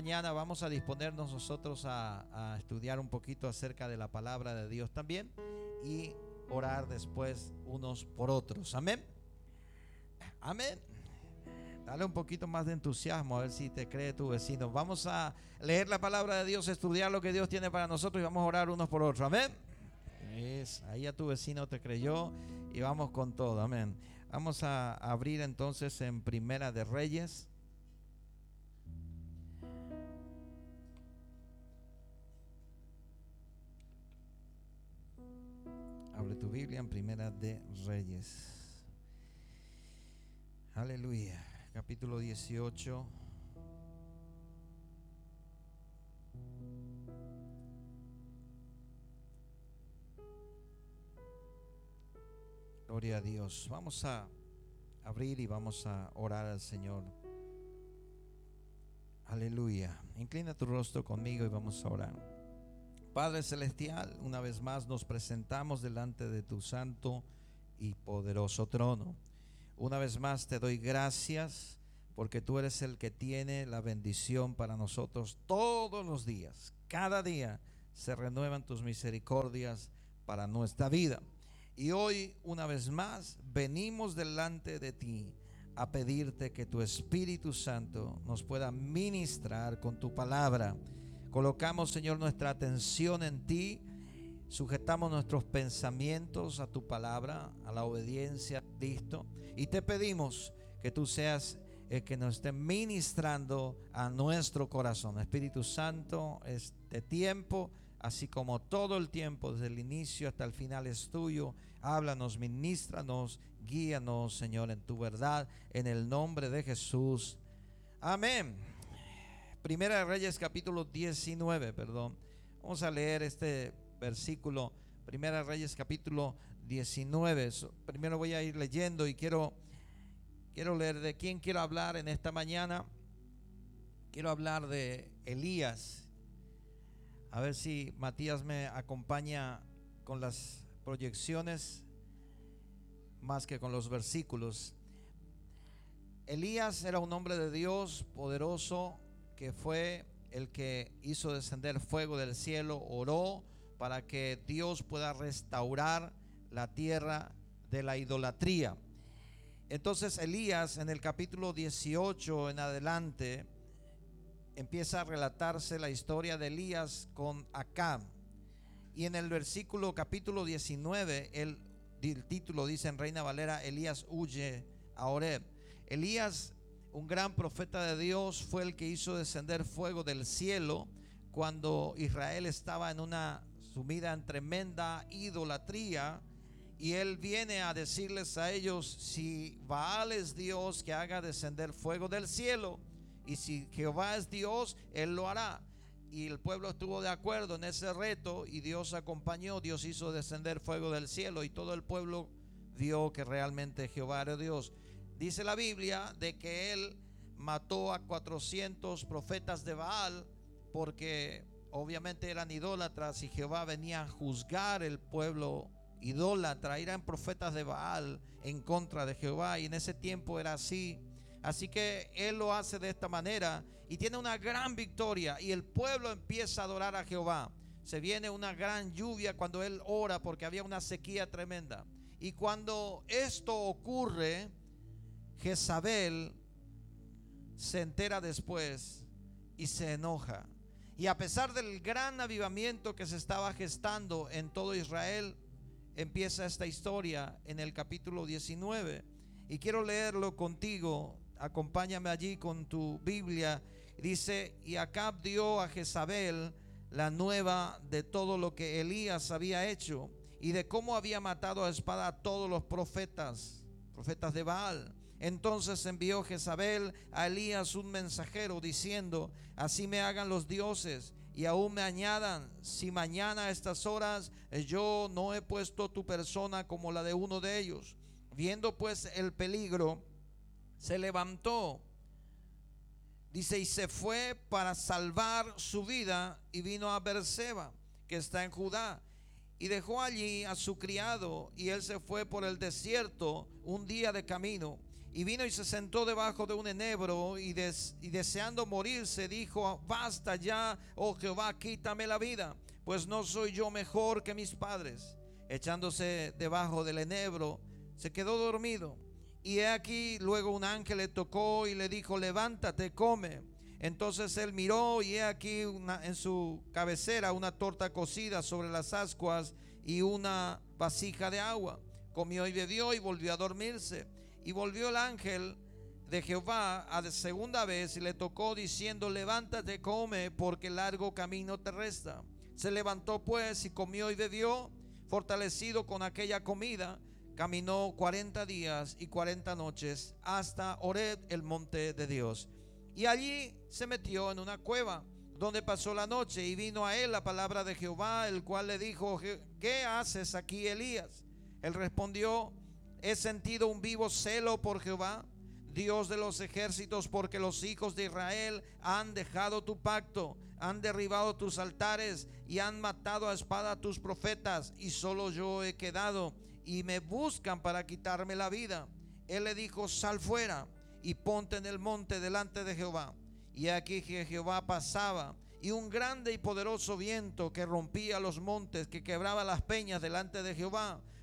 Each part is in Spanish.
mañana vamos a disponernos nosotros a, estudiar un poquito acerca de la palabra de Dios también y orar después unos por otros. Amén. Amén. Dale un poquito más de entusiasmo a ver si te cree tu vecino. Vamos a leer la palabra de Dios, estudiar lo que Dios tiene para nosotros y vamos a orar unos por otros. Amén. Ahí a tu vecino te creyó y vamos con todo. Amén. Vamos a abrir entonces en Primera de Reyes. Abre tu Biblia en Primera de Reyes. Aleluya. Capítulo 18. Gloria a Dios. Vamos a abrir y vamos a orar al Señor. Aleluya. Inclina tu rostro conmigo y vamos a orar. Padre Celestial, una vez más nos presentamos delante de tu santo y poderoso trono. Una vez más te doy gracias porque tú eres el que tiene la bendición para nosotros todos los días. Cada día se renuevan tus misericordias para nuestra vida. Y hoy, una vez más, venimos delante de ti a pedirte que tu Espíritu Santo nos pueda ministrar con tu palabra. Colocamos, Señor, nuestra atención en ti. Sujetamos nuestros pensamientos a tu palabra, a la obediencia a Cristo. Y te pedimos que tú seas el que nos esté ministrando a nuestro corazón. Espíritu Santo, este tiempo, así como todo el tiempo, desde el inicio hasta el final es tuyo. Háblanos, ministranos, guíanos, Señor, en tu verdad, en el nombre de Jesús. Amén. Primera de Reyes capítulo 19, perdón. Vamos a leer este versículo. Primera de Reyes capítulo 19. Primero voy a ir leyendo y quiero quiero leer de quién quiero hablar en esta mañana. Quiero hablar de Elías. A ver si Matías me acompaña con las proyecciones más que con los versículos. Elías era un hombre de Dios poderoso que fue el que hizo descender fuego del cielo, oró para que Dios pueda restaurar la tierra de la idolatría. Entonces Elías en el capítulo 18 en adelante empieza a relatarse la historia de Elías con Acab. Y en el versículo capítulo 19, el, el título dice en Reina Valera, Elías huye a Oreb. Elías, un gran profeta de Dios, fue el que hizo descender fuego del cielo cuando Israel estaba en una sumida en tremenda idolatría. Y él viene a decirles a ellos, si Baal es Dios, que haga descender fuego del cielo. Y si Jehová es Dios, Él lo hará. Y el pueblo estuvo de acuerdo en ese reto y Dios acompañó, Dios hizo descender fuego del cielo y todo el pueblo vio que realmente Jehová era Dios. Dice la Biblia de que Él mató a 400 profetas de Baal porque obviamente eran idólatras y Jehová venía a juzgar el pueblo idólatra, eran profetas de Baal en contra de Jehová y en ese tiempo era así. Así que Él lo hace de esta manera y tiene una gran victoria y el pueblo empieza a adorar a Jehová. Se viene una gran lluvia cuando Él ora porque había una sequía tremenda. Y cuando esto ocurre, Jezabel se entera después y se enoja. Y a pesar del gran avivamiento que se estaba gestando en todo Israel, empieza esta historia en el capítulo 19. Y quiero leerlo contigo acompáñame allí con tu Biblia. Dice, y Acab dio a Jezabel la nueva de todo lo que Elías había hecho y de cómo había matado a espada a todos los profetas, profetas de Baal. Entonces envió Jezabel a Elías un mensajero diciendo, así me hagan los dioses y aún me añadan, si mañana a estas horas yo no he puesto tu persona como la de uno de ellos. Viendo pues el peligro, se levantó, dice, y se fue para salvar su vida y vino a Berseba, que está en Judá, y dejó allí a su criado, y él se fue por el desierto un día de camino. Y vino y se sentó debajo de un enebro y, y deseando morirse dijo, basta ya, oh Jehová, quítame la vida, pues no soy yo mejor que mis padres. Echándose debajo del enebro, se quedó dormido. Y he aquí, luego un ángel le tocó y le dijo, levántate, come. Entonces él miró y he aquí en su cabecera una torta cocida sobre las ascuas y una vasija de agua. Comió y bebió y volvió a dormirse. Y volvió el ángel de Jehová a de segunda vez y le tocó diciendo, levántate, come, porque largo camino te resta. Se levantó pues y comió y bebió, fortalecido con aquella comida. Caminó cuarenta días y cuarenta noches hasta Oreb, el monte de Dios. Y allí se metió en una cueva donde pasó la noche y vino a él la palabra de Jehová, el cual le dijo, ¿qué haces aquí, Elías? Él respondió, he sentido un vivo celo por Jehová, Dios de los ejércitos, porque los hijos de Israel han dejado tu pacto, han derribado tus altares y han matado a espada a tus profetas, y solo yo he quedado, y me buscan para quitarme la vida. Él le dijo, sal fuera y ponte en el monte delante de Jehová. Y aquí Jehová pasaba y un grande y poderoso viento que rompía los montes, que quebraba las peñas delante de Jehová.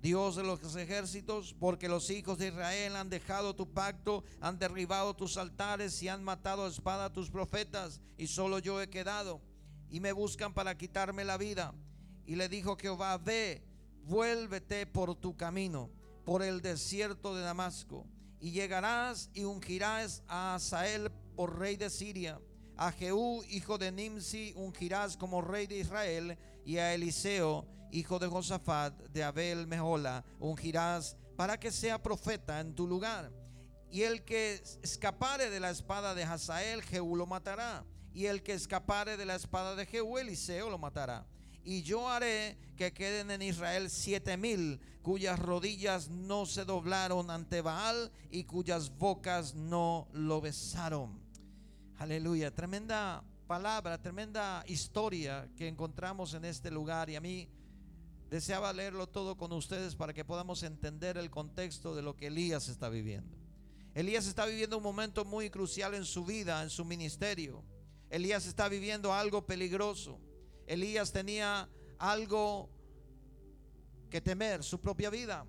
Dios de los ejércitos, porque los hijos de Israel han dejado tu pacto, han derribado tus altares y han matado a espada a tus profetas, y solo yo he quedado, y me buscan para quitarme la vida. Y le dijo Jehová, ve, vuélvete por tu camino, por el desierto de Damasco y llegarás y ungirás a Asael por rey de Siria, a Jehú, hijo de Nimsi, ungirás como rey de Israel, y a Eliseo, hijo de Josafat, de Abel Mehola, ungirás para que sea profeta en tu lugar. Y el que escapare de la espada de Hazael, Jehú lo matará. Y el que escapare de la espada de Jehú, Eliseo lo matará y yo haré que queden en Israel siete mil cuyas rodillas no se doblaron ante Baal y cuyas bocas no lo besaron. Aleluya, tremenda palabra, tremenda historia que encontramos en este lugar y a mí deseaba leerlo todo con ustedes para que podamos entender el contexto de lo que Elías está viviendo. Elías está viviendo un momento muy crucial en su vida, en su ministerio. Elías está viviendo algo peligroso. Elías tenía algo que temer, su propia vida.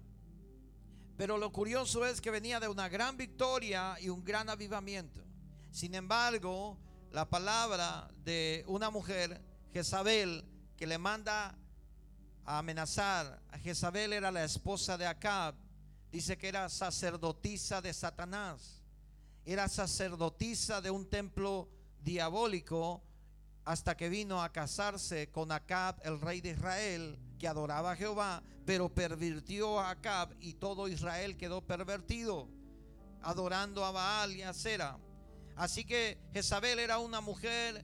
Pero lo curioso es que venía de una gran victoria y un gran avivamiento. Sin embargo, la palabra de una mujer, Jezabel, que le manda a amenazar, Jezabel era la esposa de Acab, dice que era sacerdotisa de Satanás, era sacerdotisa de un templo diabólico hasta que vino a casarse con Acab, el rey de Israel, que adoraba a Jehová, pero pervirtió a Acab y todo Israel quedó pervertido, adorando a Baal y a Sera. Así que Jezabel era una mujer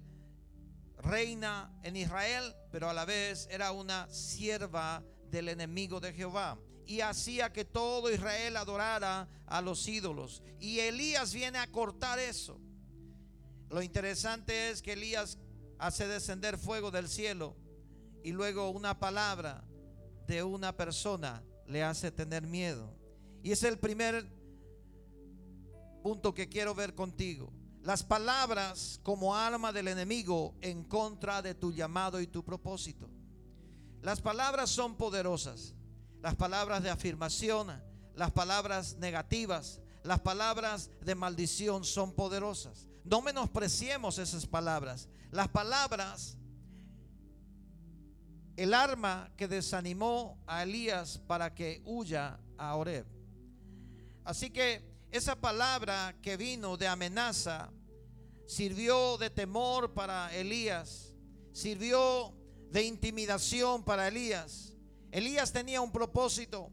reina en Israel, pero a la vez era una sierva del enemigo de Jehová. Y hacía que todo Israel adorara a los ídolos. Y Elías viene a cortar eso. Lo interesante es que Elías hace descender fuego del cielo y luego una palabra de una persona le hace tener miedo. Y es el primer punto que quiero ver contigo. Las palabras como arma del enemigo en contra de tu llamado y tu propósito. Las palabras son poderosas. Las palabras de afirmación, las palabras negativas, las palabras de maldición son poderosas. No menospreciemos esas palabras. Las palabras, el arma que desanimó a Elías para que huya a Oreb. Así que esa palabra que vino de amenaza sirvió de temor para Elías, sirvió de intimidación para Elías. Elías tenía un propósito.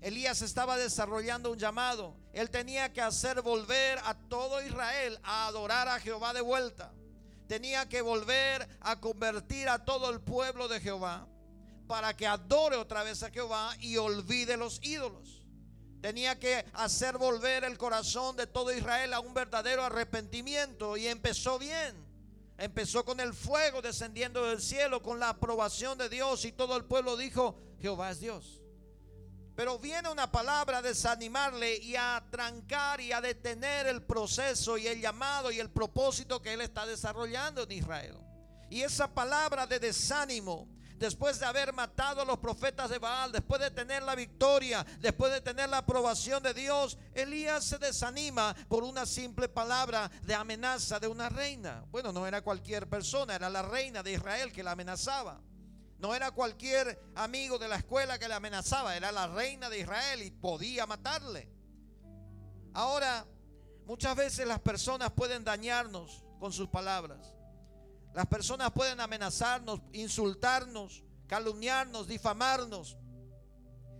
Elías estaba desarrollando un llamado. Él tenía que hacer volver a todo Israel a adorar a Jehová de vuelta. Tenía que volver a convertir a todo el pueblo de Jehová para que adore otra vez a Jehová y olvide los ídolos. Tenía que hacer volver el corazón de todo Israel a un verdadero arrepentimiento y empezó bien. Empezó con el fuego descendiendo del cielo, con la aprobación de Dios y todo el pueblo dijo, Jehová es Dios. Pero viene una palabra a desanimarle y a trancar y a detener el proceso y el llamado y el propósito que él está desarrollando en Israel. Y esa palabra de desánimo después de haber matado a los profetas de Baal, después de tener la victoria, después de tener la aprobación de Dios, Elías se desanima por una simple palabra de amenaza de una reina. Bueno, no era cualquier persona, era la reina de Israel que la amenazaba. No era cualquier amigo de la escuela que la amenazaba, era la reina de Israel y podía matarle. Ahora, muchas veces las personas pueden dañarnos con sus palabras. Las personas pueden amenazarnos, insultarnos, calumniarnos, difamarnos.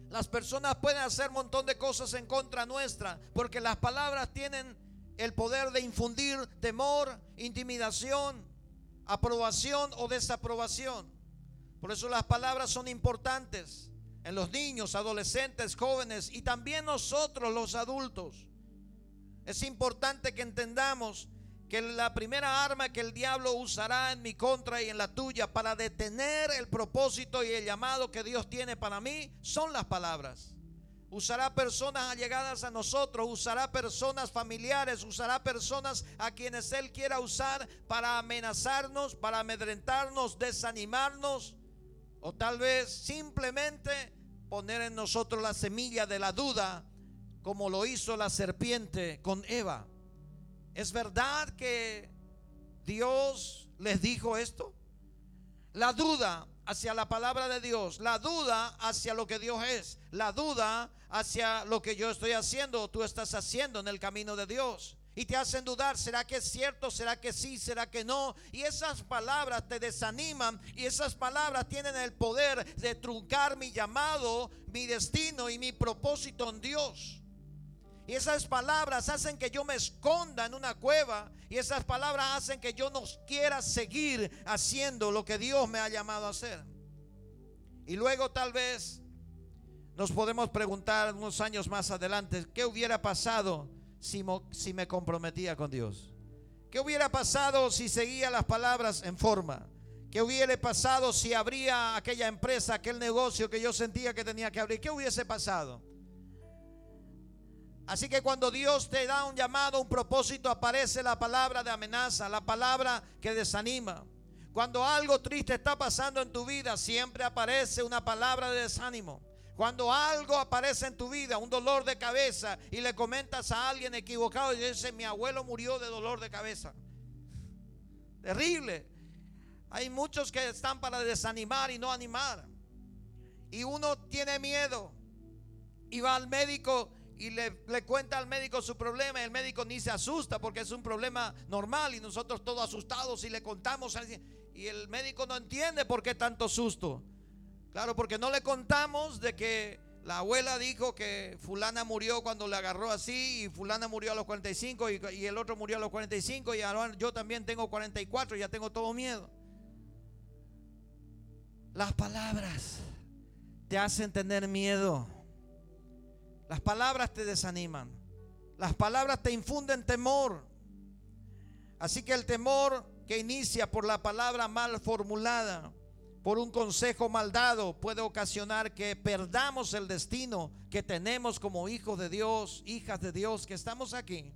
Las personas pueden hacer un montón de cosas en contra nuestra, porque las palabras tienen el poder de infundir temor, intimidación, aprobación o desaprobación. Por eso las palabras son importantes en los niños, adolescentes, jóvenes y también nosotros los adultos. Es importante que entendamos que la primera arma que el diablo usará en mi contra y en la tuya para detener el propósito y el llamado que Dios tiene para mí son las palabras. Usará personas allegadas a nosotros, usará personas familiares, usará personas a quienes Él quiera usar para amenazarnos, para amedrentarnos, desanimarnos o tal vez simplemente poner en nosotros la semilla de la duda como lo hizo la serpiente con Eva. ¿Es verdad que Dios les dijo esto? La duda hacia la palabra de Dios, la duda hacia lo que Dios es, la duda hacia lo que yo estoy haciendo o tú estás haciendo en el camino de Dios. Y te hacen dudar, ¿será que es cierto? ¿Será que sí? ¿Será que no? Y esas palabras te desaniman y esas palabras tienen el poder de truncar mi llamado, mi destino y mi propósito en Dios. Y esas palabras hacen que yo me esconda en una cueva. Y esas palabras hacen que yo no quiera seguir haciendo lo que Dios me ha llamado a hacer. Y luego tal vez nos podemos preguntar unos años más adelante, ¿qué hubiera pasado si, me comprometía con Dios? ¿Qué hubiera pasado si seguía las palabras en forma? ¿Qué hubiera pasado si abría aquella empresa, aquel negocio que yo sentía que tenía que abrir? ¿Qué hubiese pasado? Así que cuando Dios te da un llamado, un propósito, aparece la palabra de amenaza, la palabra que desanima. Cuando algo triste está pasando en tu vida, siempre aparece una palabra de desánimo. Cuando algo aparece en tu vida, un dolor de cabeza, y le comentas a alguien equivocado y dice, mi abuelo murió de dolor de cabeza. Terrible. Hay muchos que están para desanimar y no animar. Y uno tiene miedo y va al médico y le, cuenta al médico su problema y el médico ni se asusta porque es un problema normal y nosotros todos asustados y le contamos y el médico no entiende por qué tanto susto. Claro, porque no le contamos de que la abuela dijo que fulana murió cuando le agarró así y fulana murió a los 45 y, y el otro murió a los 45 y ahora yo también tengo 44 y ya tengo todo miedo. Las palabras te hacen tener miedo. Las palabras te desaniman. Las palabras te infunden temor. Así que el temor que inicia por la palabra mal formulada, por un consejo mal dado, puede ocasionar que perdamos el destino que tenemos como hijos de Dios, hijas de Dios, que estamos aquí.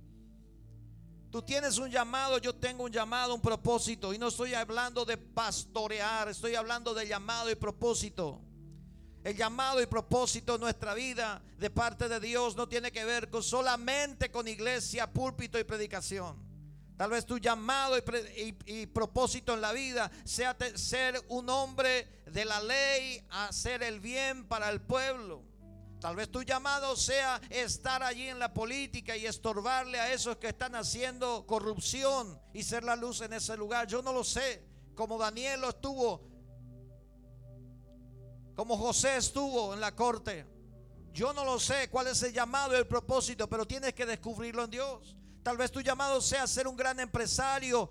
Tú tienes un llamado, yo tengo un llamado, un propósito. Y no estoy hablando de pastorear, estoy hablando de llamado y propósito. El llamado y propósito de nuestra vida de parte de Dios no tiene que ver con solamente con iglesia, púlpito y predicación. Tal vez tu llamado y, propósito en la vida sea ser un hombre de la ley, hacer el bien para el pueblo. Tal vez tu llamado sea estar allí en la política y estorbarle a esos que están haciendo corrupción y ser la luz en ese lugar. Yo no lo sé. Como Daniel lo estuvo como José estuvo en la corte. Yo no lo sé cuál es el llamado y el propósito, pero tienes que descubrirlo en Dios. Tal vez tu llamado sea ser un gran empresario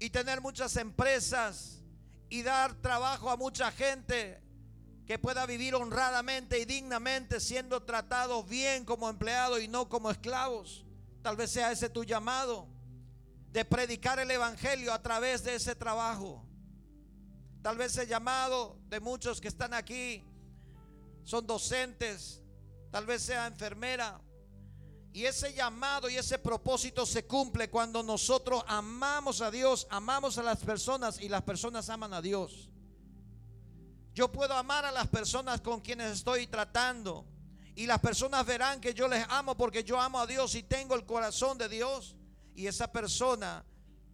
y tener muchas empresas y dar trabajo a mucha gente que pueda vivir honradamente y dignamente siendo tratados bien como empleados y no como esclavos. Tal vez sea ese tu llamado de predicar el Evangelio a través de ese trabajo. Tal vez el llamado de muchos que están aquí son docentes, tal vez sea enfermera. Y ese llamado y ese propósito se cumple cuando nosotros amamos a Dios, amamos a las personas y las personas aman a Dios. Yo puedo amar a las personas con quienes estoy tratando. Y las personas verán que yo les amo porque yo amo a Dios y tengo el corazón de Dios y esa persona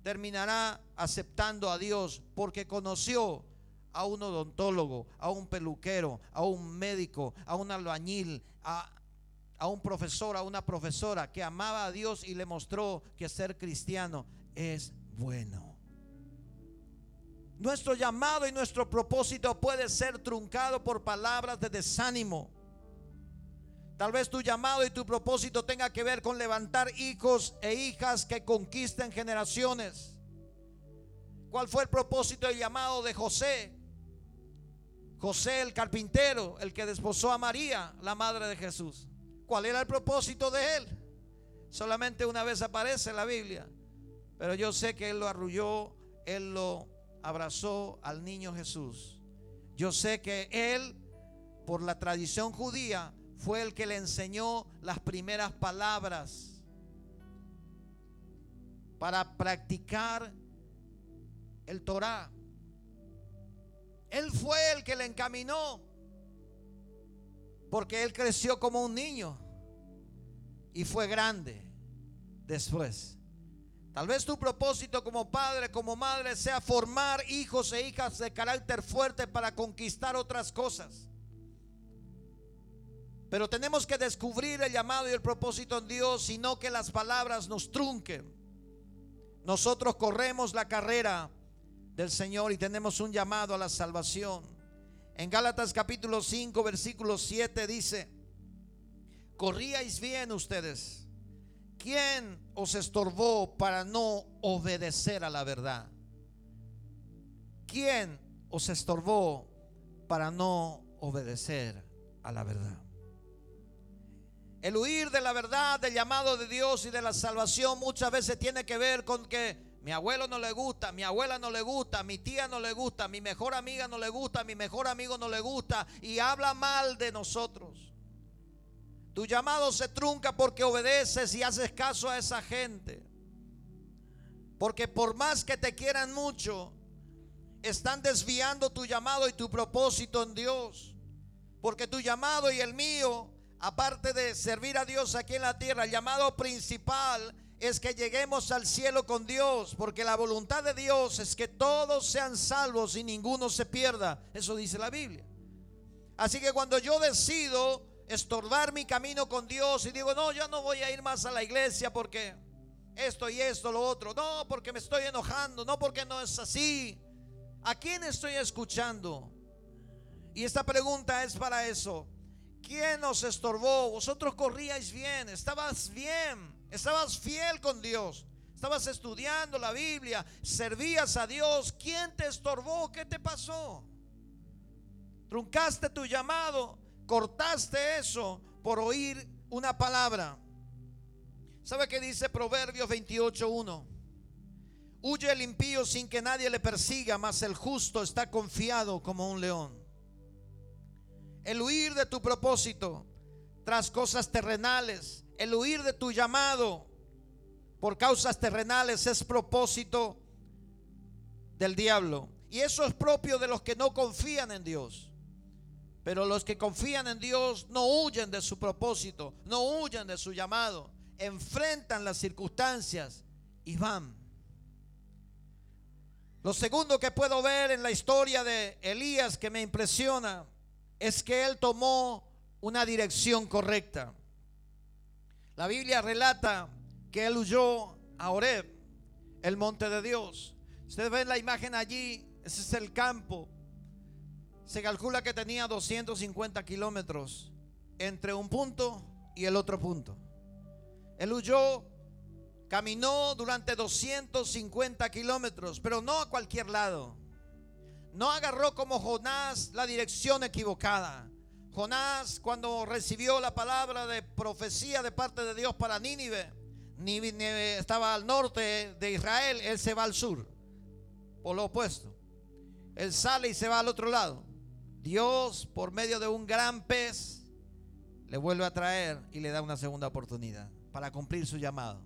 terminará aceptando a Dios porque conoció a un odontólogo, a un peluquero, a un médico, a un albañil, a, a un profesor, a una profesora que amaba a Dios y le mostró que ser cristiano es bueno. Nuestro llamado y nuestro propósito puede ser truncado por palabras de desánimo Tal vez tu llamado y tu propósito tenga que ver con levantar hijos e hijas que conquisten generaciones. ¿Cuál fue el propósito y llamado de José? José el carpintero, el que desposó a María, la madre de Jesús. ¿Cuál era el propósito de él? Solamente una vez aparece en la Biblia. Pero yo sé que él lo arrulló, él lo abrazó al niño Jesús. Yo sé que él, por la tradición judía, fue el que le enseñó las primeras palabras para practicar el Torah. Él fue el que le encaminó porque él creció como un niño y fue grande después. Tal vez tu propósito como padre, como madre, sea formar hijos e hijas de carácter fuerte para conquistar otras cosas. Pero tenemos que descubrir el llamado y el propósito en Dios, sino que las palabras nos trunquen. Nosotros corremos la carrera del Señor y tenemos un llamado a la salvación. En Gálatas capítulo 5, versículo 7 dice, corríais bien ustedes. ¿Quién os estorbó para no obedecer a la verdad? ¿Quién os estorbó para no obedecer a la verdad? El huir de la verdad, del llamado de Dios y de la salvación muchas veces tiene que ver con que mi abuelo no le gusta, mi abuela no le gusta, mi tía no le gusta, mi mejor amiga no le gusta, mi mejor amigo no le gusta y habla mal de nosotros. Tu llamado se trunca porque obedeces y haces caso a esa gente. Porque por más que te quieran mucho, están desviando tu llamado y tu propósito en Dios. Porque tu llamado y el mío aparte de servir a Dios aquí en la tierra, el llamado principal es que lleguemos al cielo con Dios, porque la voluntad de Dios es que todos sean salvos y ninguno se pierda. Eso dice la Biblia. Así que cuando yo decido estorbar mi camino con Dios y digo, no, ya no voy a ir más a la iglesia porque esto y esto, lo otro, no, porque me estoy enojando, no, porque no es así. ¿A quién estoy escuchando? Y esta pregunta es para eso. ¿Quién nos estorbó? Vosotros corríais bien, estabas bien, estabas fiel con Dios, estabas estudiando la Biblia, servías a Dios. ¿Quién te estorbó? ¿Qué te pasó? Truncaste tu llamado, cortaste eso por oír una palabra. ¿Sabe qué dice Proverbios 28.1? Huye el impío sin que nadie le persiga, mas el justo está confiado como un león. El huir de tu propósito tras cosas terrenales, el huir de tu llamado por causas terrenales es propósito del diablo. Y eso es propio de los que no confían en Dios. Pero los que confían en Dios no huyen de su propósito, no huyen de su llamado, enfrentan las circunstancias y van. Lo segundo que puedo ver en la historia de Elías que me impresiona es que él tomó una dirección correcta. La Biblia relata que él huyó a Oreb, el monte de Dios. Ustedes ven la imagen allí, ese es el campo. Se calcula que tenía 250 kilómetros entre un punto y el otro punto. Él huyó, caminó durante 250 kilómetros, pero no a cualquier lado. No agarró como Jonás la dirección equivocada. Jonás cuando recibió la palabra de profecía de parte de Dios para Nínive, Nínive estaba al norte de Israel, él se va al sur, por lo opuesto. Él sale y se va al otro lado. Dios, por medio de un gran pez, le vuelve a traer y le da una segunda oportunidad para cumplir su llamado.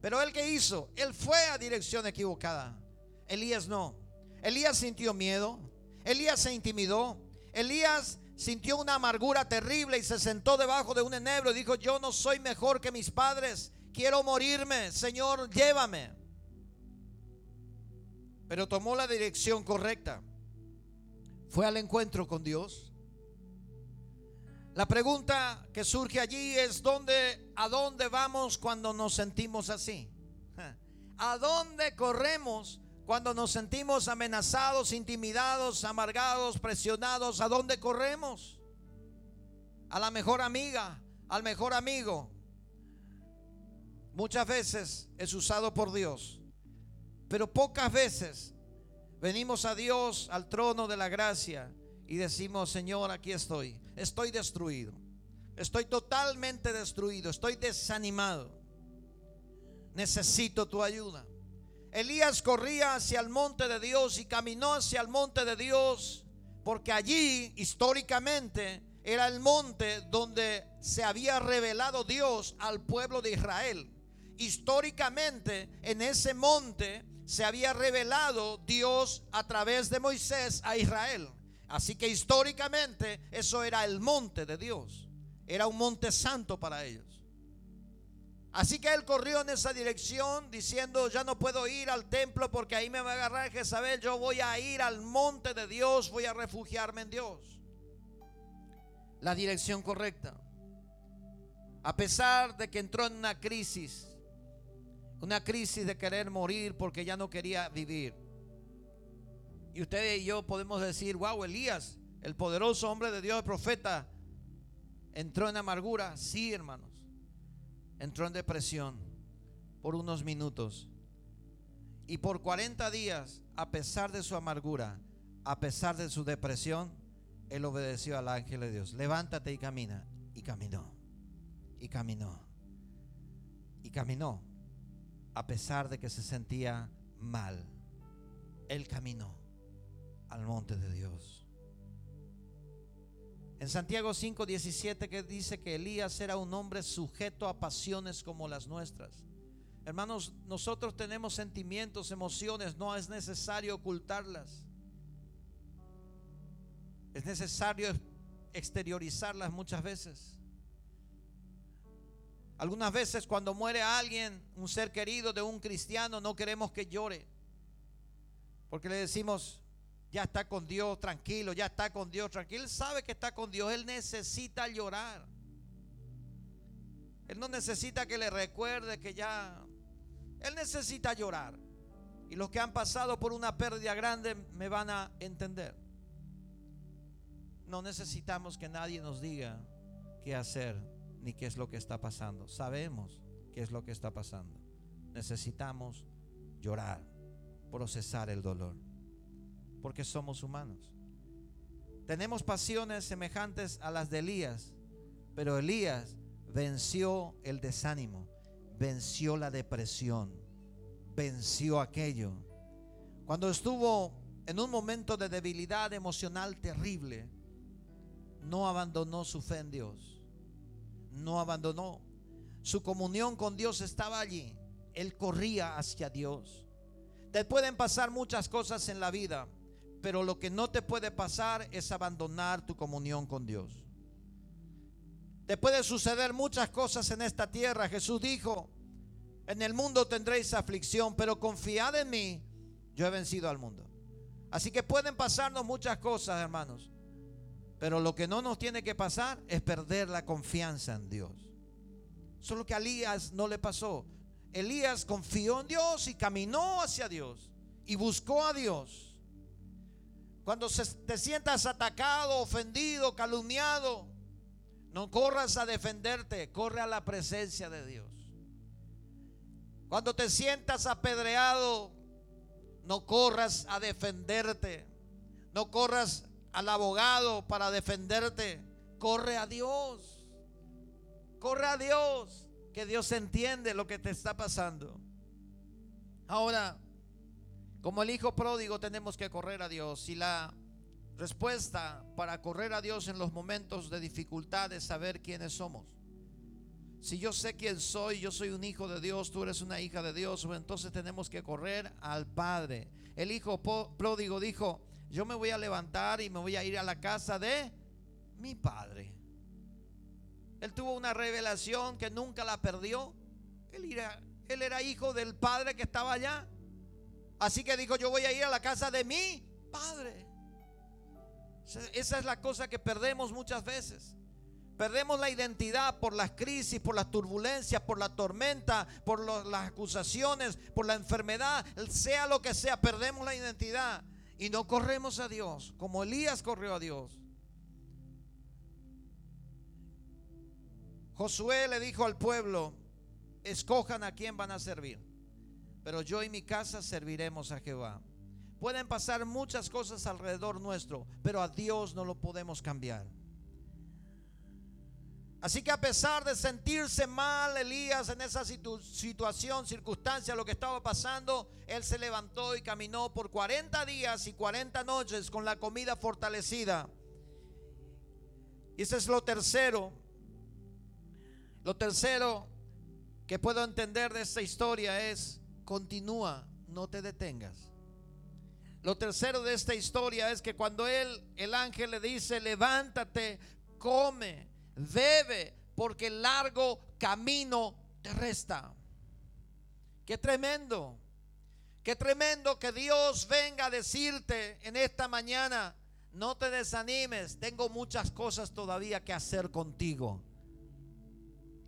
Pero él que hizo, él fue a dirección equivocada. Elías no. Elías sintió miedo. Elías se intimidó. Elías sintió una amargura terrible y se sentó debajo de un enebro y dijo, yo no soy mejor que mis padres. Quiero morirme. Señor, llévame. Pero tomó la dirección correcta. Fue al encuentro con Dios. La pregunta que surge allí es ¿dónde, ¿a dónde vamos cuando nos sentimos así? ¿A dónde corremos cuando nos sentimos amenazados, intimidados, amargados, presionados? ¿A dónde corremos? A la mejor amiga, al mejor amigo. Muchas veces es usado por Dios, pero pocas veces venimos a Dios, al trono de la gracia y decimos, Señor, aquí estoy. Estoy destruido. Estoy totalmente destruido. Estoy desanimado. Necesito tu ayuda. Elías corría hacia el monte de Dios y caminó hacia el monte de Dios porque allí históricamente era el monte donde se había revelado Dios al pueblo de Israel. Históricamente en ese monte se había revelado Dios a través de Moisés a Israel. Así que históricamente eso era el monte de Dios. Era un monte santo para ellos. Así que él corrió en esa dirección diciendo, ya no puedo ir al templo porque ahí me va a agarrar Jezabel, yo voy a ir al monte de Dios, voy a refugiarme en Dios. La dirección correcta. A pesar de que entró en una crisis, una crisis de querer morir porque ya no quería vivir. Y usted y yo podemos decir, wow, Elías, el poderoso hombre de Dios, el profeta, entró en amargura. Sí, hermanos. Entró en depresión por unos minutos. Y por 40 días, a pesar de su amargura, a pesar de su depresión, él obedeció al ángel de Dios. Levántate y camina. Y caminó. Y caminó. Y caminó. A pesar de que se sentía mal. Él caminó al monte de Dios. En Santiago 5:17 que dice que Elías era un hombre sujeto a pasiones como las nuestras. Hermanos, nosotros tenemos sentimientos, emociones, no es necesario ocultarlas. Es necesario exteriorizarlas muchas veces. Algunas veces cuando muere alguien, un ser querido de un cristiano, no queremos que llore. Porque le decimos, ya está con Dios tranquilo, ya está con Dios tranquilo. Él sabe que está con Dios, él necesita llorar. Él no necesita que le recuerde que ya, él necesita llorar. Y los que han pasado por una pérdida grande me van a entender. No necesitamos que nadie nos diga qué hacer ni qué es lo que está pasando. Sabemos qué es lo que está pasando. Necesitamos llorar, procesar el dolor porque somos humanos. Tenemos pasiones semejantes a las de Elías, pero Elías venció el desánimo, venció la depresión, venció aquello. Cuando estuvo en un momento de debilidad emocional terrible, no abandonó su fe en Dios, no abandonó. Su comunión con Dios estaba allí. Él corría hacia Dios. Te pueden pasar muchas cosas en la vida pero lo que no te puede pasar es abandonar tu comunión con Dios. Te puede suceder muchas cosas en esta tierra. Jesús dijo, en el mundo tendréis aflicción, pero confiad en mí, yo he vencido al mundo. Así que pueden pasarnos muchas cosas, hermanos. Pero lo que no nos tiene que pasar es perder la confianza en Dios. Eso es lo que a Elías no le pasó. Elías confió en Dios y caminó hacia Dios y buscó a Dios. Cuando te sientas atacado, ofendido, calumniado, No corras a defenderte, corre a la presencia de Dios. Cuando te sientas apedreado, no corras a defenderte. No corras al abogado para defenderte. Corre a Dios. Corre a Dios. Que Dios entiende lo que te está pasando. Ahora, como el hijo pródigo tenemos que correr a Dios. Y la respuesta para correr a Dios en los momentos de dificultad es saber quiénes somos. Si yo sé quién soy, yo soy un hijo de Dios, tú eres una hija de Dios, entonces tenemos que correr al Padre. El hijo pródigo dijo, yo me voy a levantar y me voy a ir a la casa de mi Padre. Él tuvo una revelación que nunca la perdió. Él era, hijo del Padre que estaba allá. Así que dijo, yo voy a ir a la casa de mi Padre. Esa es la cosa que perdemos muchas veces. Perdemos la identidad por las crisis, por las turbulencias, por la tormenta, por las acusaciones, por la enfermedad, sea lo que sea, perdemos la identidad y no corremos a Dios como Elías corrió a Dios. Josué le dijo al pueblo, escojan a quién van a servir, pero yo y mi casa serviremos a Jehová. Pueden pasar muchas cosas alrededor nuestro, pero a Dios no lo podemos cambiar. Así que a pesar de sentirse mal Elías en esa situación, circunstancia, lo que estaba pasando, él se levantó y caminó por 40 días y 40 noches con la comida fortalecida. Y ese es lo tercero. Lo tercero que puedo entender de esta historia es, continúa, no te detengas. Lo tercero de esta historia es que cuando él, el ángel le dice, levántate, come Bebe, porque el largo camino te resta. Qué tremendo. Qué tremendo que Dios venga a decirte en esta mañana, no te desanimes, tengo muchas cosas todavía que hacer contigo.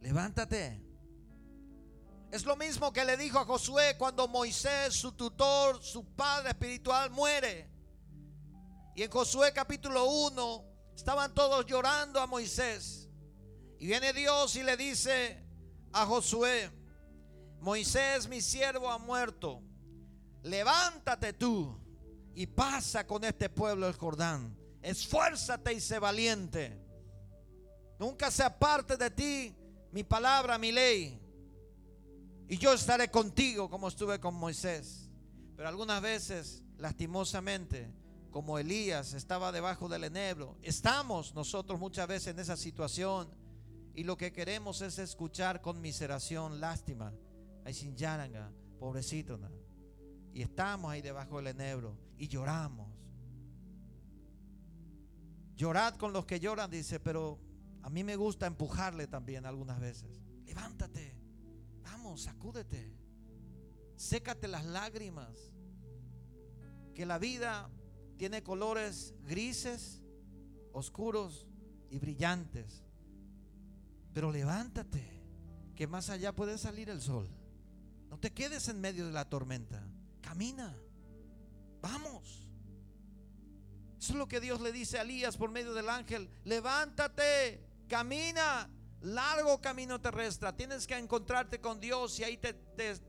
Levántate. Es lo mismo que le dijo a Josué cuando Moisés, su tutor, su padre espiritual, muere. Y en Josué capítulo 1 estaban todos llorando a Moisés. Y viene Dios y le dice a Josué, Moisés mi siervo ha muerto, levántate tú y pasa con este pueblo el Jordán, esfuérzate y sé valiente. Nunca se aparte de ti mi palabra, mi ley. Y yo estaré contigo como estuve con Moisés. Pero algunas veces, lastimosamente, como Elías estaba debajo del enebro. Estamos nosotros muchas veces en esa situación y lo que queremos es escuchar conmiseración, lástima. Ay, sin yaranga, pobrecito. Y estamos ahí debajo del enebro y lloramos. Llorad con los que lloran, dice, pero a mí me gusta empujarle también algunas veces. Levántate, sacúdete, sécate las lágrimas. Que la vida tiene colores grises, oscuros y brillantes. Pero levántate, que más allá puede salir el sol. No te quedes en medio de la tormenta. Camina. Vamos. Eso es lo que Dios le dice a Elías por medio del ángel. Levántate, camina. Largo camino terrestre. Tienes que encontrarte con Dios y ahí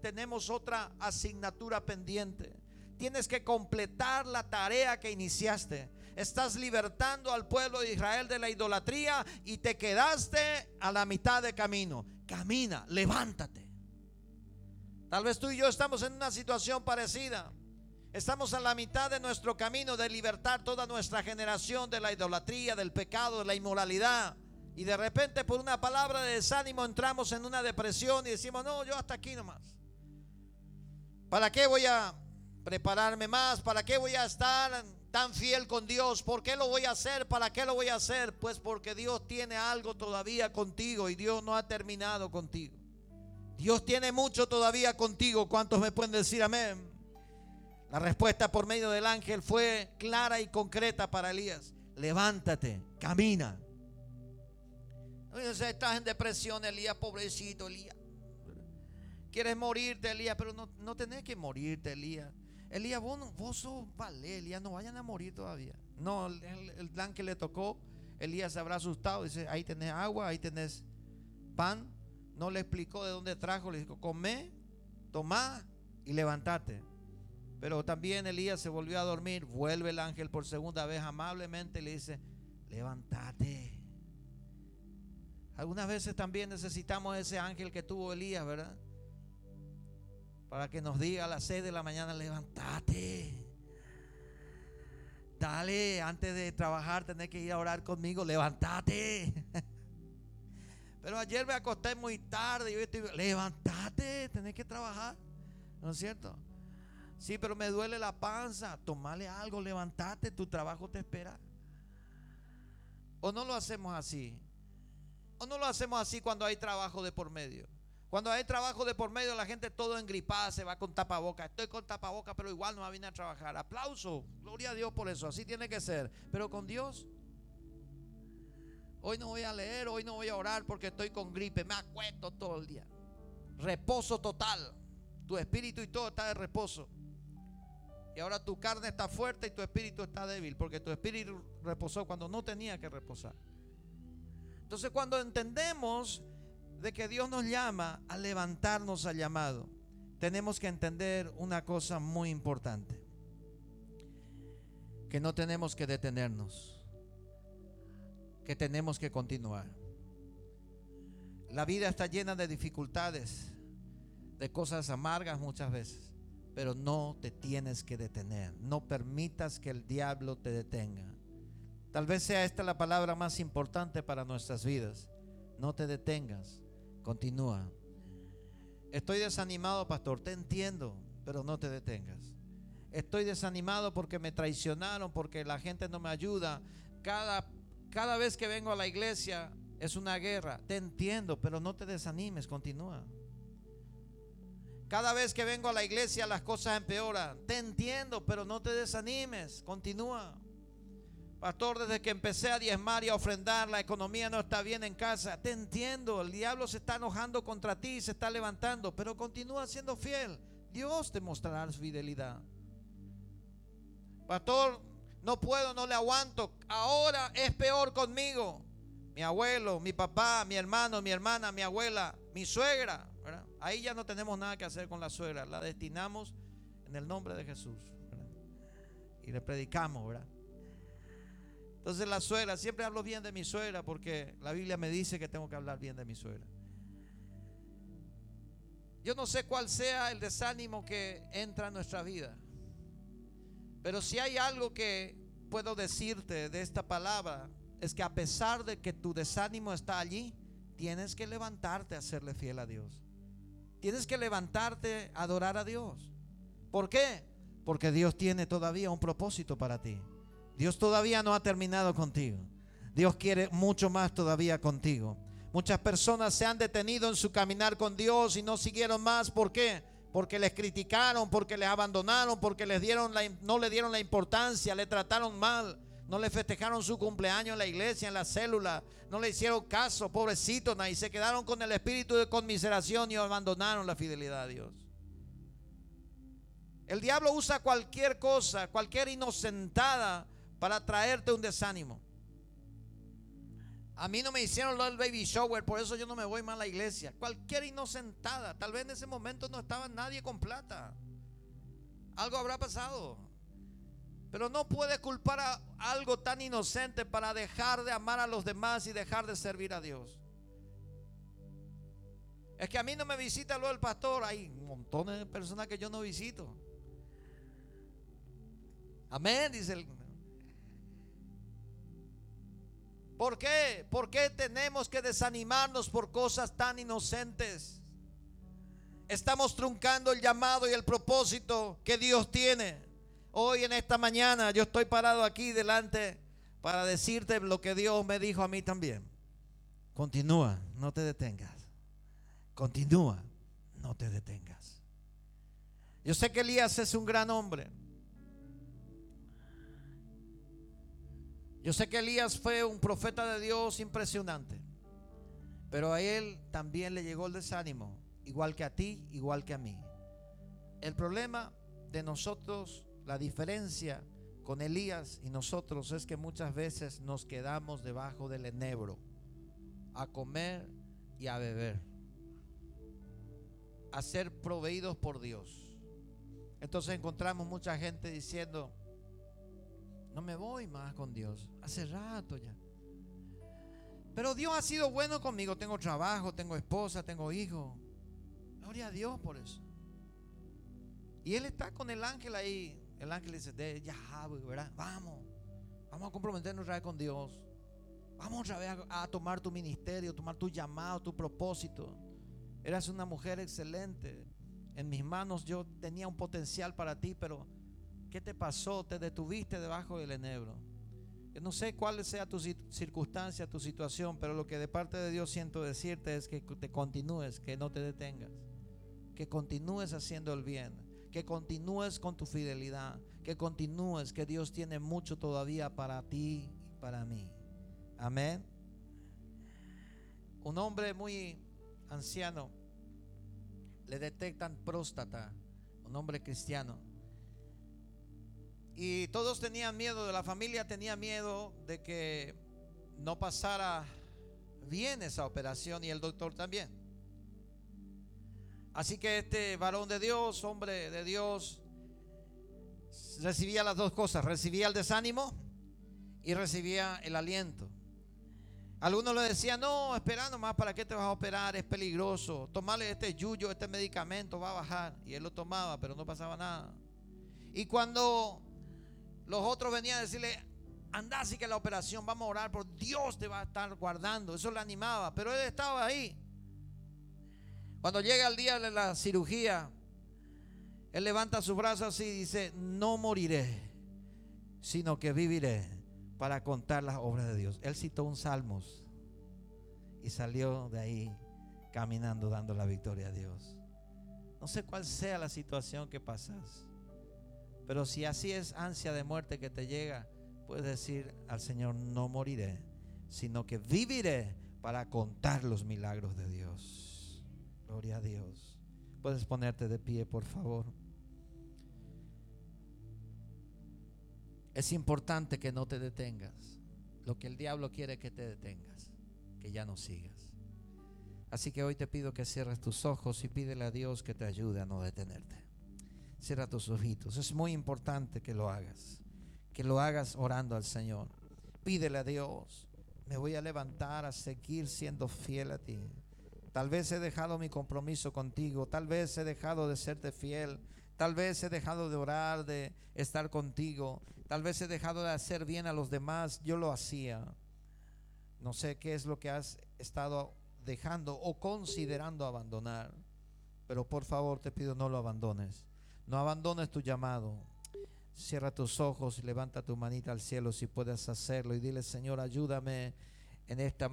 tenemos otra asignatura pendiente. Tienes que completar la tarea que iniciaste. Estás libertando al pueblo de Israel de la idolatría y te quedaste a la mitad de camino. Camina, levántate. Tal vez tú y yo estamos en una situación parecida. Estamos a la mitad de nuestro camino de libertar toda nuestra generación de la idolatría, del pecado, de la inmoralidad. Y de repente por una palabra de desánimo entramos en una depresión y decimos, no, yo hasta aquí nomás. ¿Para qué voy a prepararme más? ¿Para qué voy a estar tan fiel con Dios? ¿Por qué lo voy a hacer? ¿Para qué lo voy a hacer? Pues porque Dios tiene algo todavía contigo y Dios no ha terminado contigo. Dios tiene mucho todavía contigo. ¿Cuántos me pueden decir amén? La respuesta por medio del ángel fue clara y concreta para Elías. Levántate, camina. Estás en depresión, Elías, pobrecito Elías. Quieres morirte, Elías, pero no, no tenés que morirte, Elías. Elías, vos, vos sos vale, Elías, no vayan a morir todavía. No, el, plan que le tocó Elías se habrá asustado. Dice, ahí tenés agua, ahí tenés pan. No le explicó de dónde trajo. Le dijo, come, toma y levantate. Pero también Elías se volvió a dormir. Vuelve el ángel por segunda vez amablemente y le dice, levántate. Algunas veces también necesitamos ese ángel que tuvo Elías, ¿verdad? Para que nos diga a las 6 de la mañana, levántate. Dale, antes de trabajar tenés que ir a orar conmigo, levántate. Pero ayer me acosté muy tarde y hoy estoy, levántate, tenés que trabajar. ¿No es cierto? Sí, pero me duele la panza. Tomale algo, levántate, tu trabajo te espera. ¿O no lo hacemos así? ¿O no lo hacemos así cuando hay trabajo de por medio? Cuando hay trabajo de por medio, la gente todo engripada se va con tapaboca. Estoy con tapaboca, pero igual no va a venir a trabajar. Aplauso, gloria a Dios por eso. Así tiene que ser. Pero con Dios, hoy no voy a leer, hoy no voy a orar porque estoy con gripe. Me acuesto todo el día. Reposo total. Tu espíritu y todo está de reposo. Y ahora tu carne está fuerte y tu espíritu está débil, porque tu espíritu reposó cuando no tenía que reposar. Entonces cuando entendemos de que Dios nos llama a levantarnos al llamado, tenemos que entender una cosa muy importante, que no tenemos que detenernos, que tenemos que continuar. La vida está llena de dificultades, de cosas amargas muchas veces pero no te tienes que detener. No permitas que el diablo te detenga. Tal vez sea esta la palabra más importante para nuestras vidas. No te detengas. Continúa. Estoy desanimado, pastor. Te entiendo, pero no te detengas. Estoy desanimado porque me traicionaron, porque la gente no me ayuda. Cada, cada vez que vengo a la iglesia es una guerra. Te entiendo, pero no te desanimes. Continúa. Cada vez que vengo a la iglesia las cosas empeoran. Te entiendo, pero no te desanimes. Continúa. Pastor, desde que empecé a diezmar y a ofrendar, la economía no está bien en casa. Te entiendo, el diablo se está enojando contra ti, se está levantando, pero continúa siendo fiel. Dios te mostrará su fidelidad. Pastor, no puedo, no le aguanto. Ahora es peor conmigo. Mi abuelo, mi papá, mi hermano, mi hermana, mi abuela, mi suegra. Ahí ya no tenemos nada que hacer con la suegra, la destinamos en el nombre de Jesús. Y le predicamos, ¿verdad? Entonces la suegra, siempre hablo bien de mi suegra porque la Biblia me dice que tengo que hablar bien de mi suegra. Yo no sé cuál sea el desánimo que entra en nuestra vida, pero si hay algo que puedo decirte de esta palabra, es que a pesar de que tu desánimo está allí, tienes que levantarte a serle fiel a Dios. Tienes que levantarte a adorar a Dios. ¿Por qué? Porque Dios tiene todavía un propósito para ti. Dios todavía no ha terminado contigo. Dios quiere mucho más todavía contigo. Muchas personas se han detenido en su caminar con Dios y no siguieron más. ¿Por qué? Porque les criticaron, porque les abandonaron, porque les dieron no le dieron la importancia, le trataron mal. No le festejaron su cumpleaños en la iglesia, en la célula. No le hicieron caso, pobrecitos, y se quedaron con el espíritu de conmiseración y abandonaron la fidelidad a Dios. El diablo usa cualquier cosa, cualquier inocentada para traerte un desánimo. A mí no me hicieron lo del baby shower, por eso yo no me voy más a la iglesia. Cualquier inocentada, tal vez en ese momento no estaba nadie con plata. Algo habrá pasado. Pero no puede culpar a algo tan inocente para dejar de amar a los demás y dejar de servir a Dios. Es que a mí no me visita luego el pastor. Hay montones de personas que yo no visito. Amén, dice el. ¿Por qué? ¿Por qué tenemos que desanimarnos por cosas tan inocentes? Estamos truncando el llamado y el propósito que Dios tiene. Hoy en esta mañana yo estoy parado aquí delante para decirte lo que Dios me dijo a mí también. Continúa, no te detengas. Continúa, no te detengas. Yo sé que Elías es un gran hombre. Yo sé que Elías fue un profeta de Dios impresionante. Pero a él también le llegó el desánimo, igual que a ti, igual que a mí. El problema de nosotros la diferencia con Elías y nosotros es que muchas veces nos quedamos debajo del enebro a comer y a beber, a ser proveídos por Dios. Entonces encontramos mucha gente diciendo, no me voy más con Dios, hace rato ya. Pero Dios ha sido bueno conmigo, tengo trabajo, tengo esposa, tengo hijos. Gloria a Dios por eso. Y él está con el ángel ahí el ángel dice, de ya, ¿verdad? Vamos, vamos a comprometernos otra vez con Dios. Vamos otra vez a, tomar tu ministerio, tomar tu llamado, tu propósito. Eras una mujer excelente. En mis manos yo tenía un potencial para ti, pero ¿qué te pasó? Te detuviste debajo del enebro. Yo no sé cuál sea tu circunstancia, tu situación, pero lo que de parte de Dios siento decirte es que te continúes, que no te detengas, que continúes haciendo el bien que continúes con tu fidelidad, que continúes, que Dios tiene mucho todavía para ti y para mí. Amén. Un hombre muy anciano le detectan próstata, un hombre cristiano. Y todos tenían miedo, de la familia tenía miedo de que no pasara bien esa operación y el doctor también. Así que este varón de Dios, hombre de Dios, recibía las dos cosas, recibía el desánimo y recibía el aliento. Algunos le decían, no, espera nomás, ¿para qué te vas a operar? Es peligroso. Tomarle este yuyo, este medicamento va a bajar. Y él lo tomaba, pero no pasaba nada. Y cuando los otros venían a decirle, anda así que la operación, vamos a orar, por Dios te va a estar guardando. Eso le animaba, pero él estaba ahí. Cuando llega el día de la cirugía, él levanta sus brazos y dice, no moriré, sino que viviré para contar las obras de Dios. Él citó un salmos y salió de ahí caminando dando la victoria a Dios. No sé cuál sea la situación que pasas, pero si así es ansia de muerte que te llega, puedes decir al Señor, no moriré, sino que viviré para contar los milagros de Dios. Gloria a Dios. Puedes ponerte de pie, por favor. Es importante que no te detengas. Lo que el diablo quiere que te detengas, que ya no sigas. Así que hoy te pido que cierres tus ojos y pídele a Dios que te ayude a no detenerte. Cierra tus ojitos. Es muy importante que lo hagas. Que lo hagas orando al Señor. Pídele a Dios. Me voy a levantar a seguir siendo fiel a ti. Tal vez he dejado mi compromiso contigo, tal vez he dejado de serte fiel, tal vez he dejado de orar, de estar contigo, tal vez he dejado de hacer bien a los demás, yo lo hacía. No sé qué es lo que has estado dejando o considerando abandonar, pero por favor te pido no lo abandones. No abandones tu llamado. Cierra tus ojos y levanta tu manita al cielo si puedes hacerlo y dile, Señor, ayúdame en esta